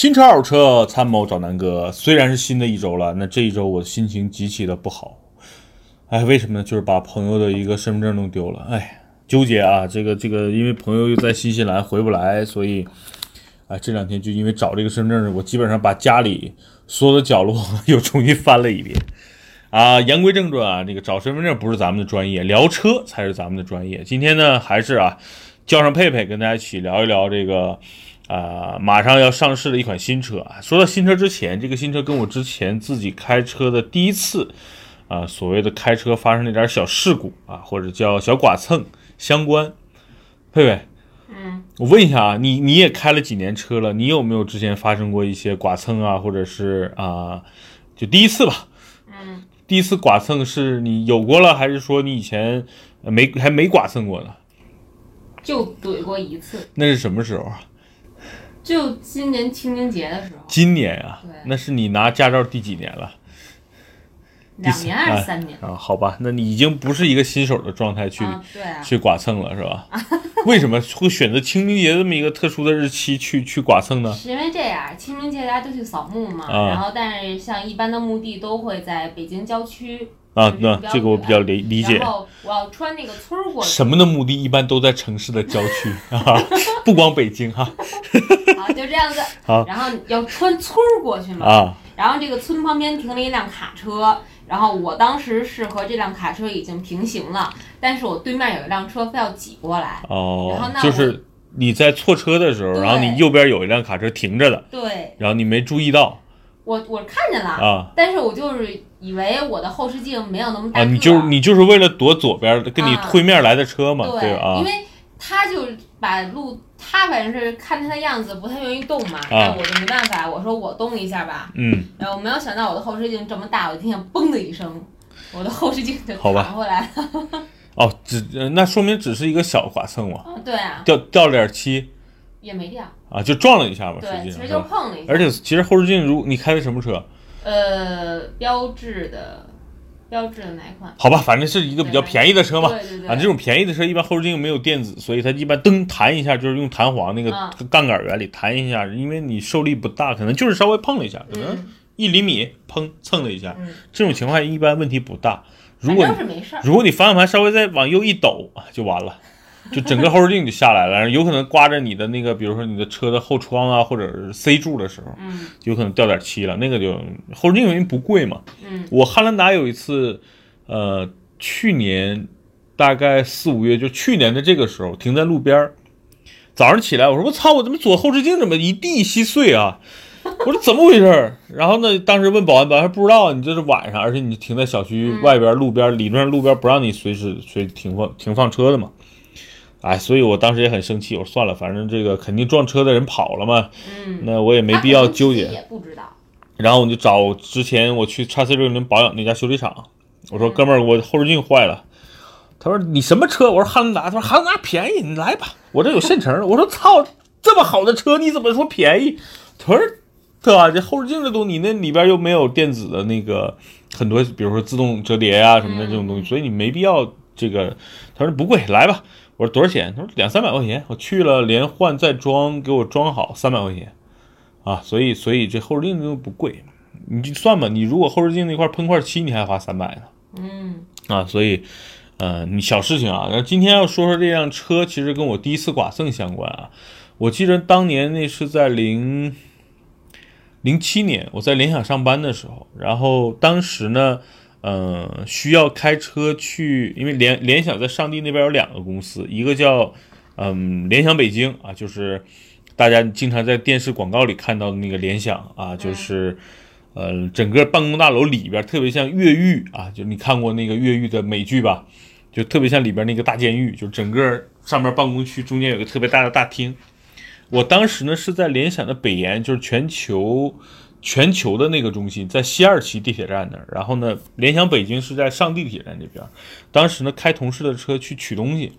新车、二手车，参谋找南哥。虽然是新的一周了，那这一周我心情极其的不好。哎，为什么呢？就是把朋友的一个身份证弄丢了。哎，纠结啊！这个这个，因为朋友又在新西兰回不来，所以，哎，这两天就因为找这个身份证，我基本上把家里所有的角落又重新翻了一遍。啊，言归正传啊，这个找身份证不是咱们的专业，聊车才是咱们的专业。今天呢，还是啊，叫上佩佩跟大家一起聊一聊这个。啊，马上要上市的一款新车啊！说到新车之前，这个新车跟我之前自己开车的第一次啊，所谓的开车发生了点小事故啊，或者叫小剐蹭相关。佩佩，嗯，我问一下啊，你你也开了几年车了？你有没有之前发生过一些剐蹭啊，或者是啊，就第一次吧？嗯，第一次剐蹭是你有过了，还是说你以前没还没剐蹭过呢？就怼过一次。那是什么时候啊？就今年清明节的时候，今年啊，对那是你拿驾照第几年了？两年还是三年？啊，好吧，那你已经不是一个新手的状态去、啊，啊，去剐蹭了，是吧？为什么会选择清明节这么一个特殊的日期去去剐蹭呢？是因为这样，清明节大家都去扫墓嘛，啊然后但是像一般的墓地都会在北京郊区啊，那这个我比较理理解。然。后我要穿那个村儿过去，什么的目的一般都在城市的郊区啊，不光北京哈。好，就这样子。好。然后要穿村儿过去嘛，啊。然后这个村旁边停了一辆卡车，然后我当时是和这辆卡车已经平行了，但是我对面有一辆车非要挤过来，然哦后，那就是你在错车的时候，然后你右边有一辆卡车停着的，对。然后你没注意到我我看见了，啊。但是我就是以为我的后视镜没有那么大啊，你就是你就是为了躲左边跟你啊。对面来的车嘛，对，啊。因，为他就把路，他反正是看他的样子不太愿意动嘛，我就没办法，我说我动一下吧，嗯，然后我没有想到我的后视镜这么大，我就听见嘣的一声，我的后视镜就 弹回来了。哦，只呃那说明只是一个小剐蹭嘛，嗯，对啊，掉掉了点漆也没掉，啊，就撞了一下吧，对，实际其实就？碰了一下。而且其实后视镜，如你开的什么车？呃，标志的，标志的哪一款？好吧，反正是一个比较便宜的车嘛。对对对，啊，这种便宜的车一般后视镜没有电子，所以它一般噔弹一下，就是用弹簧那个啊杠杆原理弹一下，因为你受力不大，可能就是稍微碰了一下，可能嗯一厘米砰蹭了一下，嗯，这种情况一般问题不大。如果是没事儿。如果你方向盘稍微再往右一抖，啊就完了，就整个后视镜就下来了，有可能刮着你的那个，比如说你的车的后窗啊，或者是 C 柱的时候，嗯有可能掉点漆了，那个就后视镜因为不贵嘛。嗯我汉兰达有一次，呃，去年大概四五月，就去年的这个时候，停在路边儿。早上起来，我说我操，我怎么左后视镜怎么一地稀碎啊？我说怎么回事？然后呢，当时问保安，保安说不知道，你这是晚上，而且你停在小区外边路边，理论上路边不让你随时随停放停放车的嘛。哎，所以我当时也很生气，我说算了，反正这个肯定撞车的人跑了嘛，嗯，那我也没必要纠结。也不知道。然后我就找之前我去叉 C 六零保养那家修理厂，我说嗯哥们儿，我后视镜坏了。他说你什么车？我说汉兰达。他说汉兰达便宜，你来吧，我这有现成的。我说操，这么好的车你怎么说便宜？他说对吧？这后视镜这东西，你那里边又没有电子的那个很多，比如说自动折叠呀、什么的这种东西，所以你没必要这个。他说不贵，来吧。我说多少钱？他说两三百块钱。我去了，连换再装，给我装好三百块钱。啊，所以所以这后视镜都不贵，你就算吧，你如果后视镜那块喷块漆，你还花三百呢。嗯啊，所以，呃，你小事情啊。那今天要说说这辆车，其实跟我第一次剐蹭相关啊。我记得当年那是在零零七年，我在联想上班的时候，然后当时呢，呃，需要开车去，因为联联想在上地那边有两个公司，一个叫嗯联想北京啊，就是大家经常在电视广告里看到的那个联想啊，就是。呃，整个办公大楼里边特别像越狱啊，就你看过那个越狱的美剧吧？就特别像里边那个大监狱，就整个上面办公区中间有个特别大的大厅。我当时呢是在联想的北研，就是全球全球的那个中心，在西二旗地铁站那儿。然后呢，联想北京是在上地铁站这边。当时呢开同事的车去取东西，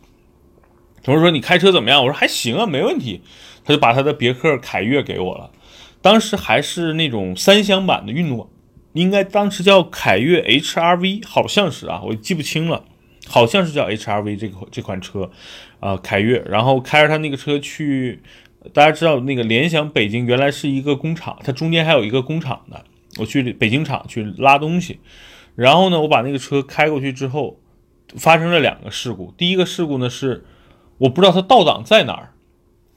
同事说你开车怎么样？我说还行啊，没问题。他就把他的别克凯越给我了。当时还是那种三厢版的运动，应该当时叫凯越 HRV，好像是啊，我记不清了，好像是叫 HRV 这个这款车，啊、凯越，然后开着他那个车去大家知道那个联想北京原来是一个工厂，它中间还有一个工厂的。我去北京厂去拉东西，然后呢，我把那个车开过去之后，发生了两个事故。第一个事故呢是我不知道它倒档在哪儿，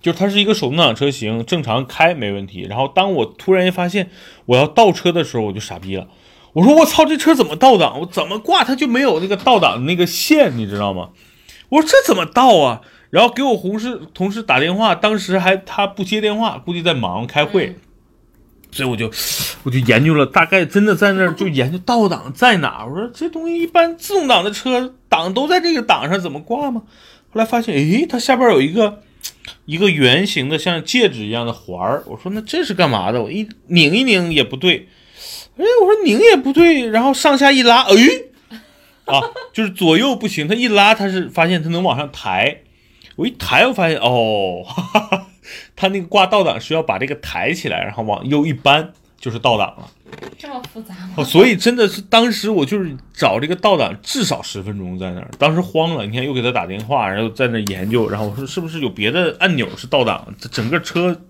就是它是一个手动挡车型，正常开没问题。然后当我突然发现我要倒车的时候，我就傻逼了。我说我操，这车怎么倒档？我怎么挂它就没有那个倒档的那个线，你知道吗？我说这怎么倒啊？然后给我同事同事打电话，当时还他不接电话，估计在忙开会，所以我就我就研究了，大概真的在那儿就研究倒档在哪。我说这东西一般自动挡的车档都在这个档上，怎么挂吗？后来发现，诶，它下边有一个一个圆形的像戒指一样的环儿。我说那这是干嘛的？我一拧一拧也不对，哎，我说拧也不对，然后上下一拉，哎，啊，就是左右不行，它一拉它是发现它能往上抬。我一抬，我发现哦，哈哈，它那个挂倒档是要把这个抬起来，然后往右一扳，就是倒档了。这么复杂吗？所以真的是当时我就是找这个倒档，至少十分钟在那儿。当时慌了，你看又给他打电话，然后在那研究，然后我说是不是有别的按钮是倒档？整个车，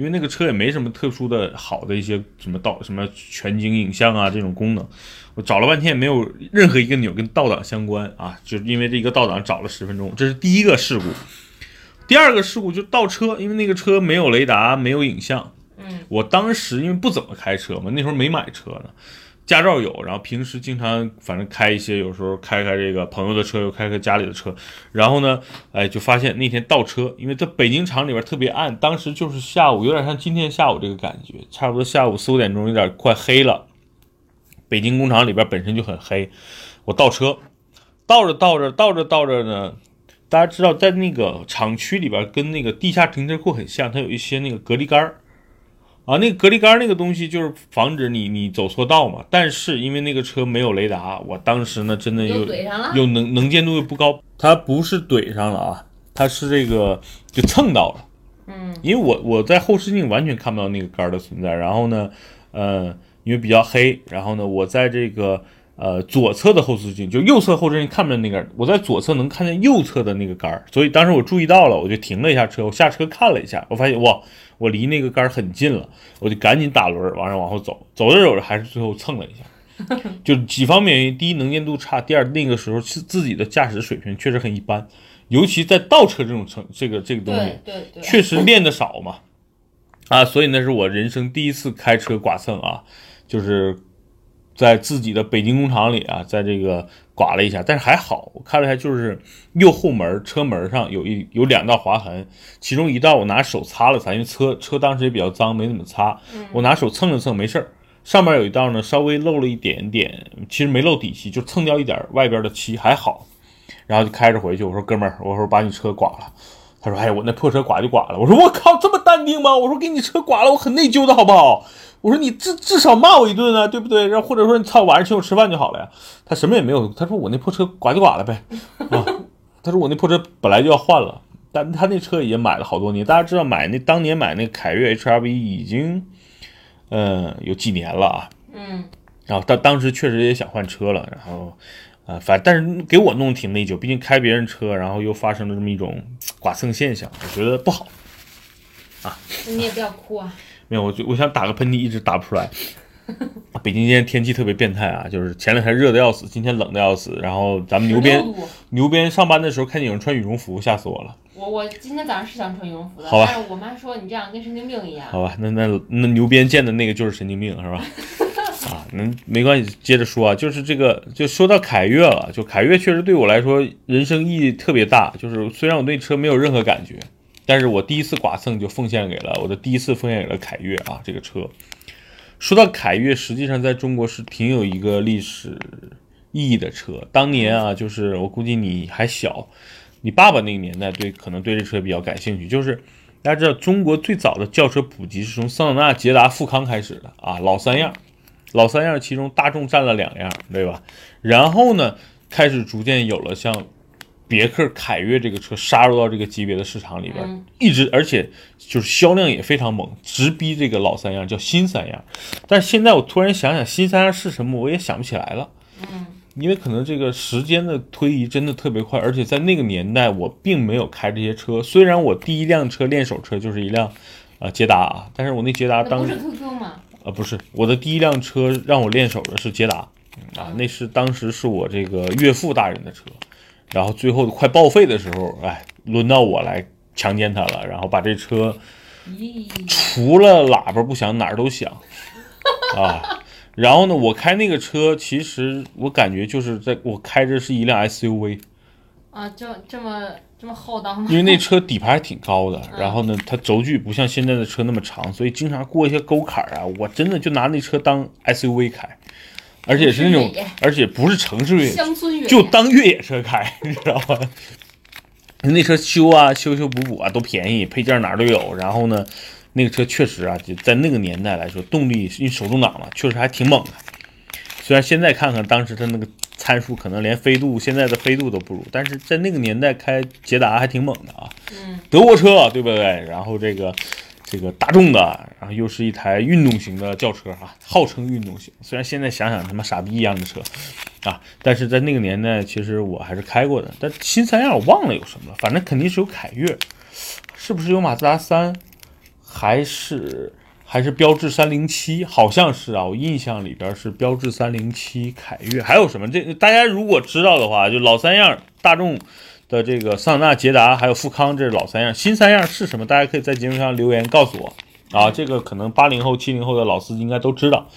因为那个车也没什么特殊的好的一些什么倒什么全景影像啊这种功能。我找了半天也，没有任何一个钮跟倒档相关啊！就因为这一个倒档找了十分钟，这是第一个事故。第二个事故就倒车，因为那个车没有雷达，没有影像。嗯，我当时因为不怎么开车嘛，那时候没买车呢，驾照有，然后平时经常反正开一些，有时候开开这个朋友的车，又开开家里的车。然后呢，哎，就发现那天倒车，因为在北京厂里边特别暗，当时就是下午，有点像今天下午这个感觉，差不多下午四五点钟，有点快黑了。北京工厂里边本身就很黑，我倒车，倒着倒着倒着倒着呢，大家知道在那个厂区里边跟那个地下停车库很像，它有一些那个隔离杆儿啊，那个隔离杆儿那个东西就是防止你你走错道嘛。但是因为那个车没有雷达，我当时呢真的又又能能见度又不高，它不是怼上了啊，它是这个就蹭到了，嗯，因为我我在后视镜完全看不到那个杆儿的存在，然后呢，呃。因为比较黑，然后呢，我在这个呃左侧的后视镜，就右侧后视镜看不见那个，我在左侧能看见右侧的那个杆儿，所以当时我注意到了，我就停了一下车，我下车看了一下，我发现哇，我离那个杆儿很近了，我就赶紧打轮往上往后走，走着走着还是最后蹭了一下，就几方面原因，第一能见度差，第二那个时候是自己的驾驶水平确实很一般，尤其在倒车这种程这个这个东西，对对，确实练的少嘛，啊，所以那是我人生第一次开车剐蹭啊。就是在自己的北京工厂里啊，在这个刮了一下，但是还好，我看了一下，就是右后门车门上有一有两道划痕，其中一道我拿手擦了擦，因为车车当时也比较脏，没怎么擦，我拿手蹭了蹭，没事儿。上面有一道呢，稍微漏了一点点，其实没漏底漆，就蹭掉一点外边的漆，还好。然后就开着回去，我说哥们儿，我说把你车刮了。他说，哎，我那破车刮就刮了。我说我靠，这么淡定吗？我说给你车刮了，我很内疚的好不好？我说你至至少骂我一顿啊，对不对？然后或者说你操，晚上请我吃饭就好了呀。他什么也没有，他说我那破车刮就刮了呗。啊，他说我那破车本来就要换了，但他那车也买了好多年。大家知道买那当年买那个凯越 HRV 已经，嗯，有几年了啊。嗯。然后他当时确实也想换车了，然后啊，反但是给我弄挺内疚，毕竟开别人车，然后又发生了这么一种剐蹭现象，我觉得不好。啊。你也不要哭啊。没有，我就我想打个喷嚏，一直打不出来。北京今天天气特别变态啊，就是前两天热的要死，今天冷的要死。然后咱们牛鞭牛鞭上班的时候看见有人穿羽绒服，吓死我了。我我今天早上是想穿羽绒服的，好吧。但是我妈说你这样跟神经病一样。好吧，那那那牛鞭见的那个就是神经病是吧？啊，那没关系，接着说啊，就是这个就说到凯越了，就凯越确实对我来说人生意义特别大，就是虽然我对车没有任何感觉。但是我第一次剐蹭就奉献给了我的第一次奉献给了凯越啊，这个车。说到凯越，实际上在中国是挺有一个历史意义的车。当年啊，就是我估计你还小，你爸爸那个年代对可能对这车比较感兴趣。就是大家知道，中国最早的轿车普及是从桑塔纳、捷达、富康开始的啊，老三样，老三样其中大众占了两样，对吧？然后呢，开始逐渐有了像。别克凯越这个车杀入到这个级别的市场里边，一直而且就是销量也非常猛，直逼这个老三样，叫新三样。但是现在我突然想想，新三样是什么，我也想不起来了。嗯，因为可能这个时间的推移真的特别快，而且在那个年代我并没有开这些车。虽然我第一辆车练手车就是一辆啊捷达啊，但是我那捷达当时？呃不是我的第一辆车让我练手的是捷达啊，那是当时是我这个岳父大人的车，然后最后快报废的时候，哎，轮到我来强奸他了，然后把这车，除了喇叭不响哪儿都响啊。然后呢，我开那个车，其实我感觉就是在我开着是一辆 SUV，啊，这这么这么厚道吗？因为那车底盘还挺高的，然后呢，它轴距不像现在的车那么长，所以经常过一些沟坎儿啊，我真的就拿那车当 SUV 开，而且是那种而且不是城市越野，乡村越野就当越野车开，你知道吗？那车修啊，修修补补啊都便宜，配件哪儿都有。然后呢，那个车确实啊，就在那个年代来说，动力因为手动挡嘛，确实还挺猛的。虽然现在看看当时它那个参数，可能连飞度现在的飞度都不如，但是在那个年代开捷达还挺猛的啊。嗯，德国车对不对？然后这个这个大众的，然后又是一台运动型的轿车啊，号称运动型。虽然现在想想他妈傻逼一样的车啊，但是在那个年代，其实我还是开过的。但新三样我忘了有什么了，反正肯定是有凯越，是不是有马自达三？还是还是标致三零七？好像是啊，我印象里边是标致三零七、凯越，还有什么？这大家如果知道的话，就老三样，大众的这个桑塔纳、捷达还有富康，这是老三样。新三样是什么？大家可以在节目上留言告诉我啊。这个可能八零后、七零后的老司机应该都知道。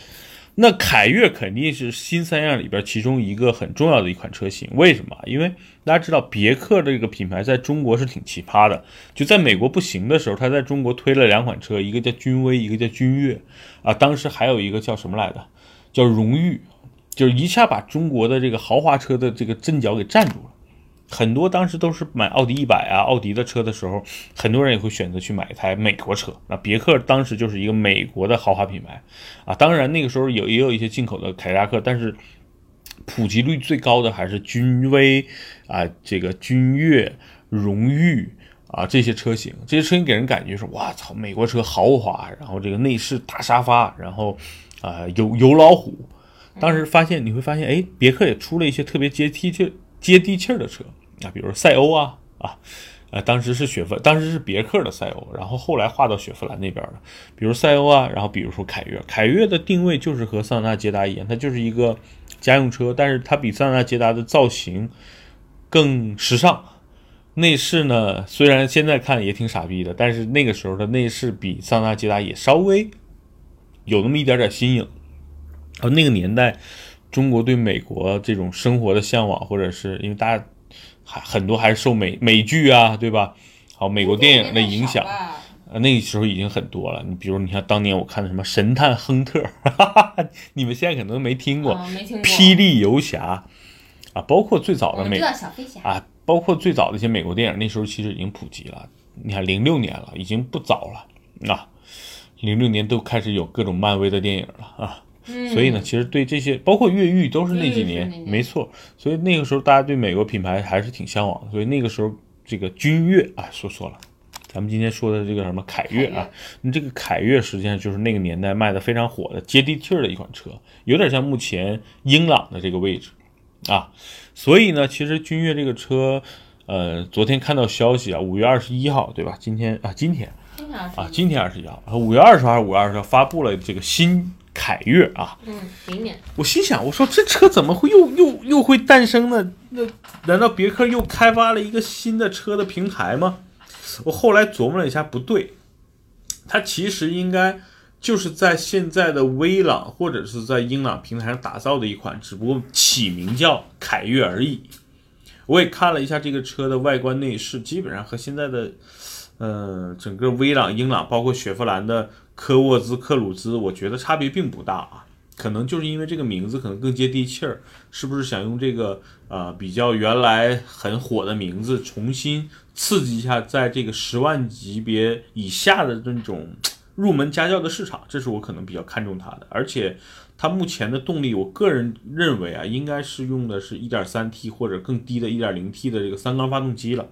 那凯越肯定是新三样里边其中一个很重要的一款车型，为什么？因为大家知道别克这个品牌在中国是挺奇葩的，就在美国不行的时候，它在中国推了两款车，一个叫君威，一个叫君越，啊，当时还有一个叫什么来着？叫荣誉，就一下把中国的这个豪华车的这个阵脚给占住了。很多当时都是买奥迪一百啊、奥迪的车的时候，很多人也会选择去买一台美国车。那别克当时就是一个美国的豪华品牌啊，当然那个时候有也有一些进口的凯迪拉克，但是普及率最高的还是君威啊、这个君越、荣誉啊这些车型。这些车型给人感觉是哇操，美国车豪华，然后这个内饰大沙发，然后啊、有有老虎。当时发现你会发现，哎，别克也出了一些特别接地气、接地气儿的车啊，比如赛欧啊啊，呃，当时是雪佛，当时是别克的赛欧，然后后来划到雪佛兰那边了。比如赛欧啊，然后比如说凯越，凯越的定位就是和桑塔纳、捷达一样，它就是一个家用车，但是它比桑塔纳、捷达的造型更时尚。内饰呢，虽然现在看也挺傻逼的，但是那个时候的内饰比桑塔纳、捷达也稍微有那么一点点新颖。而那个年代，中国对美国这种生活的向往，或者是因为大家还很多还是受美美剧啊，对吧？好，美国电影的影响，呃，那个时候已经很多了。你比如，你像当年我看的什么《神探亨特》哈哈哈，你们现在可能没听过，啊，没听过。霹雳游侠》啊，包括最早的美小飞侠，啊，包括最早的一些美国电影，那时候其实已经普及了。你看，零六年了，已经不早了啊。零六年都开始有各种漫威的电影了啊。嗯，所以呢，其实对这些，包括越狱，都是那几年，没错。所以那个时候，大家对美国品牌还是挺向往的。所以那个时候，这个君越啊，说错了，咱们今天说的这个什么凯越啊，那这个凯越实际上就是那个年代卖的非常火的、接地气儿的一款车，有点像目前英朗的这个位置啊。所以呢，其实君越这个车，呃，昨天看到消息啊，五月二十一号，对吧？今天啊，今天经常是啊，今天二十一号，五月二十号还是五月二十号发布了这个新凯越啊。嗯，明年我心想，我说这车怎么会又又又会诞生呢？那难道别克又开发了一个新的车的平台吗？我后来琢磨了一下，不对，它其实应该就是在现在的威朗或者是在英朗平台上打造的一款，只不过起名叫凯越而已。我也看了一下这个车的外观内饰，基本上和现在的，呃，整个威朗、英朗，包括雪佛兰的科沃兹、克鲁兹，我觉得差别并不大啊。可能就是因为这个名字可能更接地气儿，是不是想用这个呃比较原来很火的名字，重新刺激一下在这个十万级别以下的这种入门家教的市场？这是我可能比较看重它的，而且它目前的动力，我个人认为啊，应该是用的是 1.3T 或者更低的 1.0T 的这个三缸发动机了，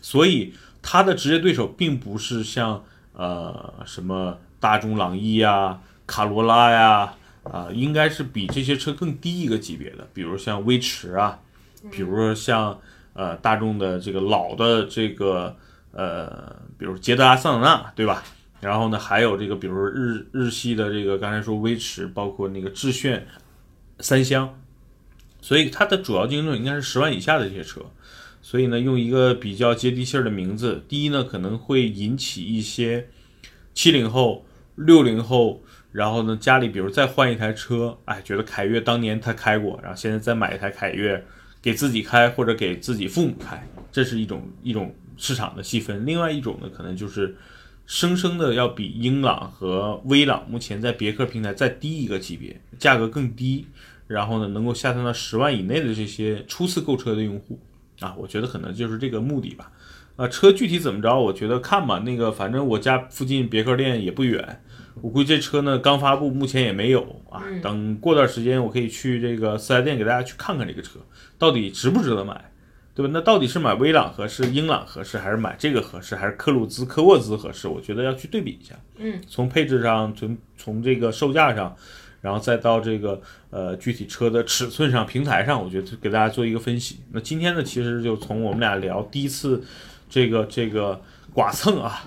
所以它的直接对手并不是像呃什么大众朗逸呀、卡罗拉呀。啊、应该是比这些车更低一个级别的，比如像威驰啊，比如说像呃大众的这个老的这个呃，比如捷达、桑塔纳，对吧？然后呢，还有这个，比如说日日系的这个，刚才说威驰，包括那个致炫、三厢，所以它的主要竞争应该是十万以下的这些车。所以呢，用一个比较接地气儿的名字，第一呢，可能会引起一些七零后、六零后，然后呢，家里比如再换一台车，哎，觉得凯越当年他开过，然后现在再买一台凯越给自己开或者给自己父母开，这是一种一种市场的细分。另外一种呢，可能就是生生的要比英朗和威朗目前在别克平台再低一个级别，价格更低，然后呢，能够下探到十万以内的这些初次购车的用户。啊，我觉得可能就是这个目的吧。啊，车具体怎么着，我觉得看吧。那个，反正我家附近别克店也不远，我估计这车呢刚发布，目前也没有啊。等过段时间，我可以去这个四 S 店给大家去看看这个车到底值不值得买，对吧？那到底是买威朗合适、英朗合适，还是买这个合适，还是科鲁兹、科沃兹合适？我觉得要去对比一下。嗯，从配置上，从从这个售价上。然后再到这个呃具体车的尺寸上、平台上，我觉得给大家做一个分析。那今天呢，其实就从我们俩聊第一次这个这个剐蹭啊，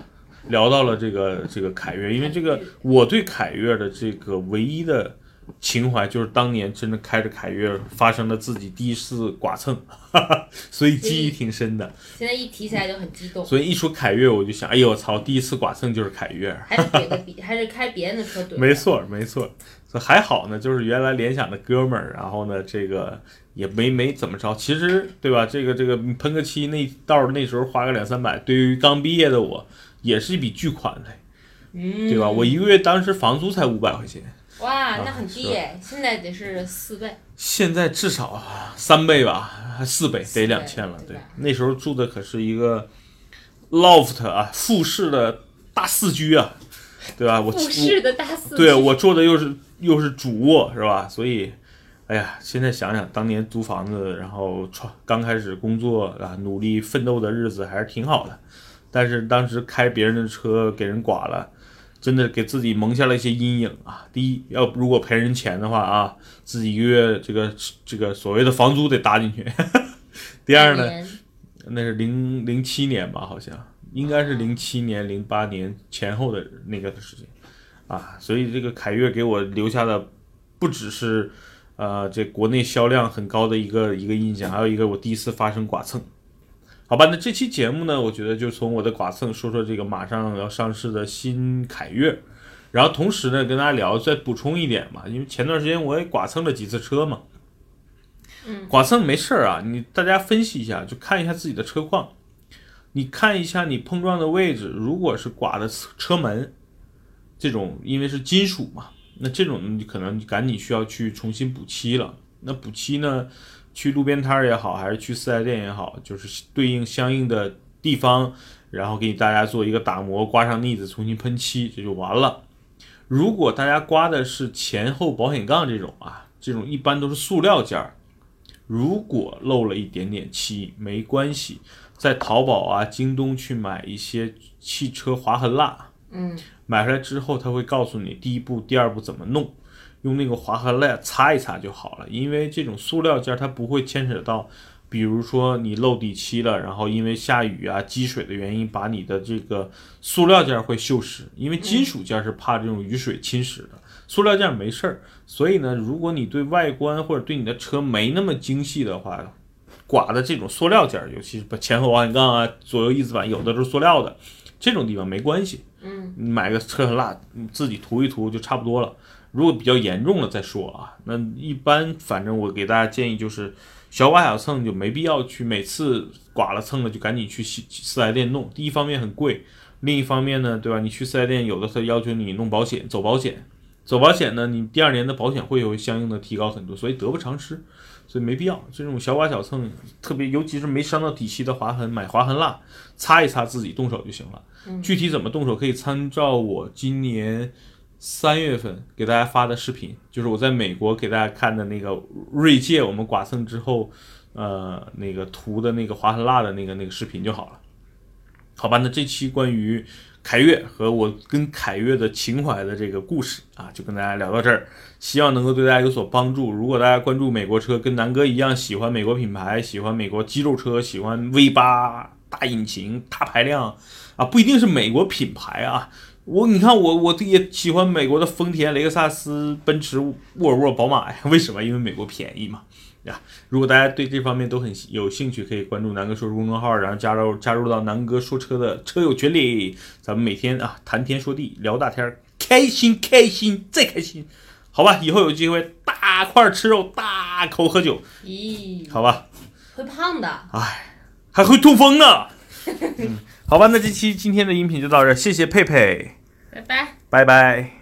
聊到了这个这个凯越，因为这个我对凯越的这个唯一的情怀就是当年真的开着凯越发生了自己第一次剐蹭，哈哈，所以记忆挺深的。现在一提起来就很激动，所以一说凯越，我就想，哎呦我操，第一次剐蹭就是凯越。还是别的比，还是开别人的车怼。没错，没错。所以还好呢，就是原来联想的哥们儿，然后呢，这个也没没怎么着。其实，对吧？这个这个喷个漆那道儿那时候花个两三百，对于刚毕业的我也是一笔巨款嘞，嗯，对吧？我一个月当时房租才五百块钱，哇，那很低哎，现在得是四倍。现在至少三倍吧，还四倍，得两千了。对对，那时候住的可是一个 loft 啊，复式的大四居啊，对吧？我复式的大四对我住的又是又是主卧是吧？所以，哎呀，现在想想当年租房子，然后创刚开始工作啊，努力奋斗的日子还是挺好的。但是当时开别人的车给人剐了，真的给自己蒙下了一些阴影啊。第一，要如果赔人钱的话啊，自己一个月这个这个所谓的房租得搭进去。第二呢，那是零零七年吧，好像应该是零七年、零八年前后的那个事情啊，所以这个凯越给我留下的不只是呃这国内销量很高的一个一个印象，还有一个我第一次发生剐蹭。好吧，那这期节目呢，我觉得就从我的剐蹭说说这个马上要上市的新凯越，然后同时呢跟大家聊，再补充一点嘛，因为前段时间我也剐蹭了几次车嘛，嗯，剐蹭没事儿啊，你大家分析一下，就看一下自己的车况，你看一下你碰撞的位置，如果是剐的车车门，这种因为是金属嘛，那这种你可能赶紧需要去重新补漆了。那补漆呢，去路边摊儿也好，还是去四 S 店也好，就是对应相应的地方，然后给大家做一个打磨，刮上腻子，重新喷漆，这就完了。如果大家刮的是前后保险杠这种啊，这种一般都是塑料件儿，如果漏了一点点漆，没关系，在淘宝啊、京东去买一些汽车划痕蜡，嗯，买回来之后，他会告诉你第一步、第二步怎么弄，用那个划痕蜡擦一擦就好了。因为这种塑料件儿它不会牵扯到，比如说你漏底漆了，然后因为下雨啊、积水的原因，把你的这个塑料件儿会锈蚀。因为金属件儿是怕这种雨水侵蚀的，塑料件儿没事儿。所以呢，如果你对外观或者对你的车没那么精细的话，刮的这种塑料件儿，尤其是把前后保险杠啊、左右翼子板，有的都是塑料的，这种地方没关系。嗯，你买个车痕蜡，你自己涂一涂就差不多了。如果比较严重了再说啊。那一般反正我给大家建议就是，小剐小蹭就没必要去每次剐了蹭了就赶紧去四四 S 店弄。第一方面很贵，另一方面呢，对吧？你去四 S 店有的他要求你弄保险，走保险，走保险呢，你第二年的保险会有相应的提高很多，所以得不偿失。所以没必要这种小剐小蹭，特别尤其是没伤到底漆的划痕，买划痕蜡擦一擦，自己动手就行了。具体怎么动手，可以参照我今年三月份给大家发的视频，就是我在美国给大家看的那个锐界我们剐蹭之后，呃，那个涂的那个划痕蜡的那个那个视频就好了。好吧，那这期关于凯越和我跟凯越的情怀的这个故事啊，就跟大家聊到这儿，希望能够对大家有所帮助。如果大家关注美国车，跟南哥一样喜欢美国品牌，喜欢美国肌肉车，喜欢 V 八大引擎、大排量啊，不一定是美国品牌啊。我你看我我也喜欢美国的丰田、雷克萨斯、奔驰、沃尔沃、宝马呀。为什么？因为美国便宜嘛。呀，如果大家对这方面都很有兴趣，可以关注南哥说车公众号，然后加入加入到南哥说车的车友群里，咱们每天啊谈天说地，聊大天儿，开心开心再开心，好吧？以后有机会大块吃肉，大口喝酒，咦，好吧？会胖的。哎，还会痛风呢。嗯，好吧，那这期今天的音频就到这，谢谢佩佩，拜拜。拜拜。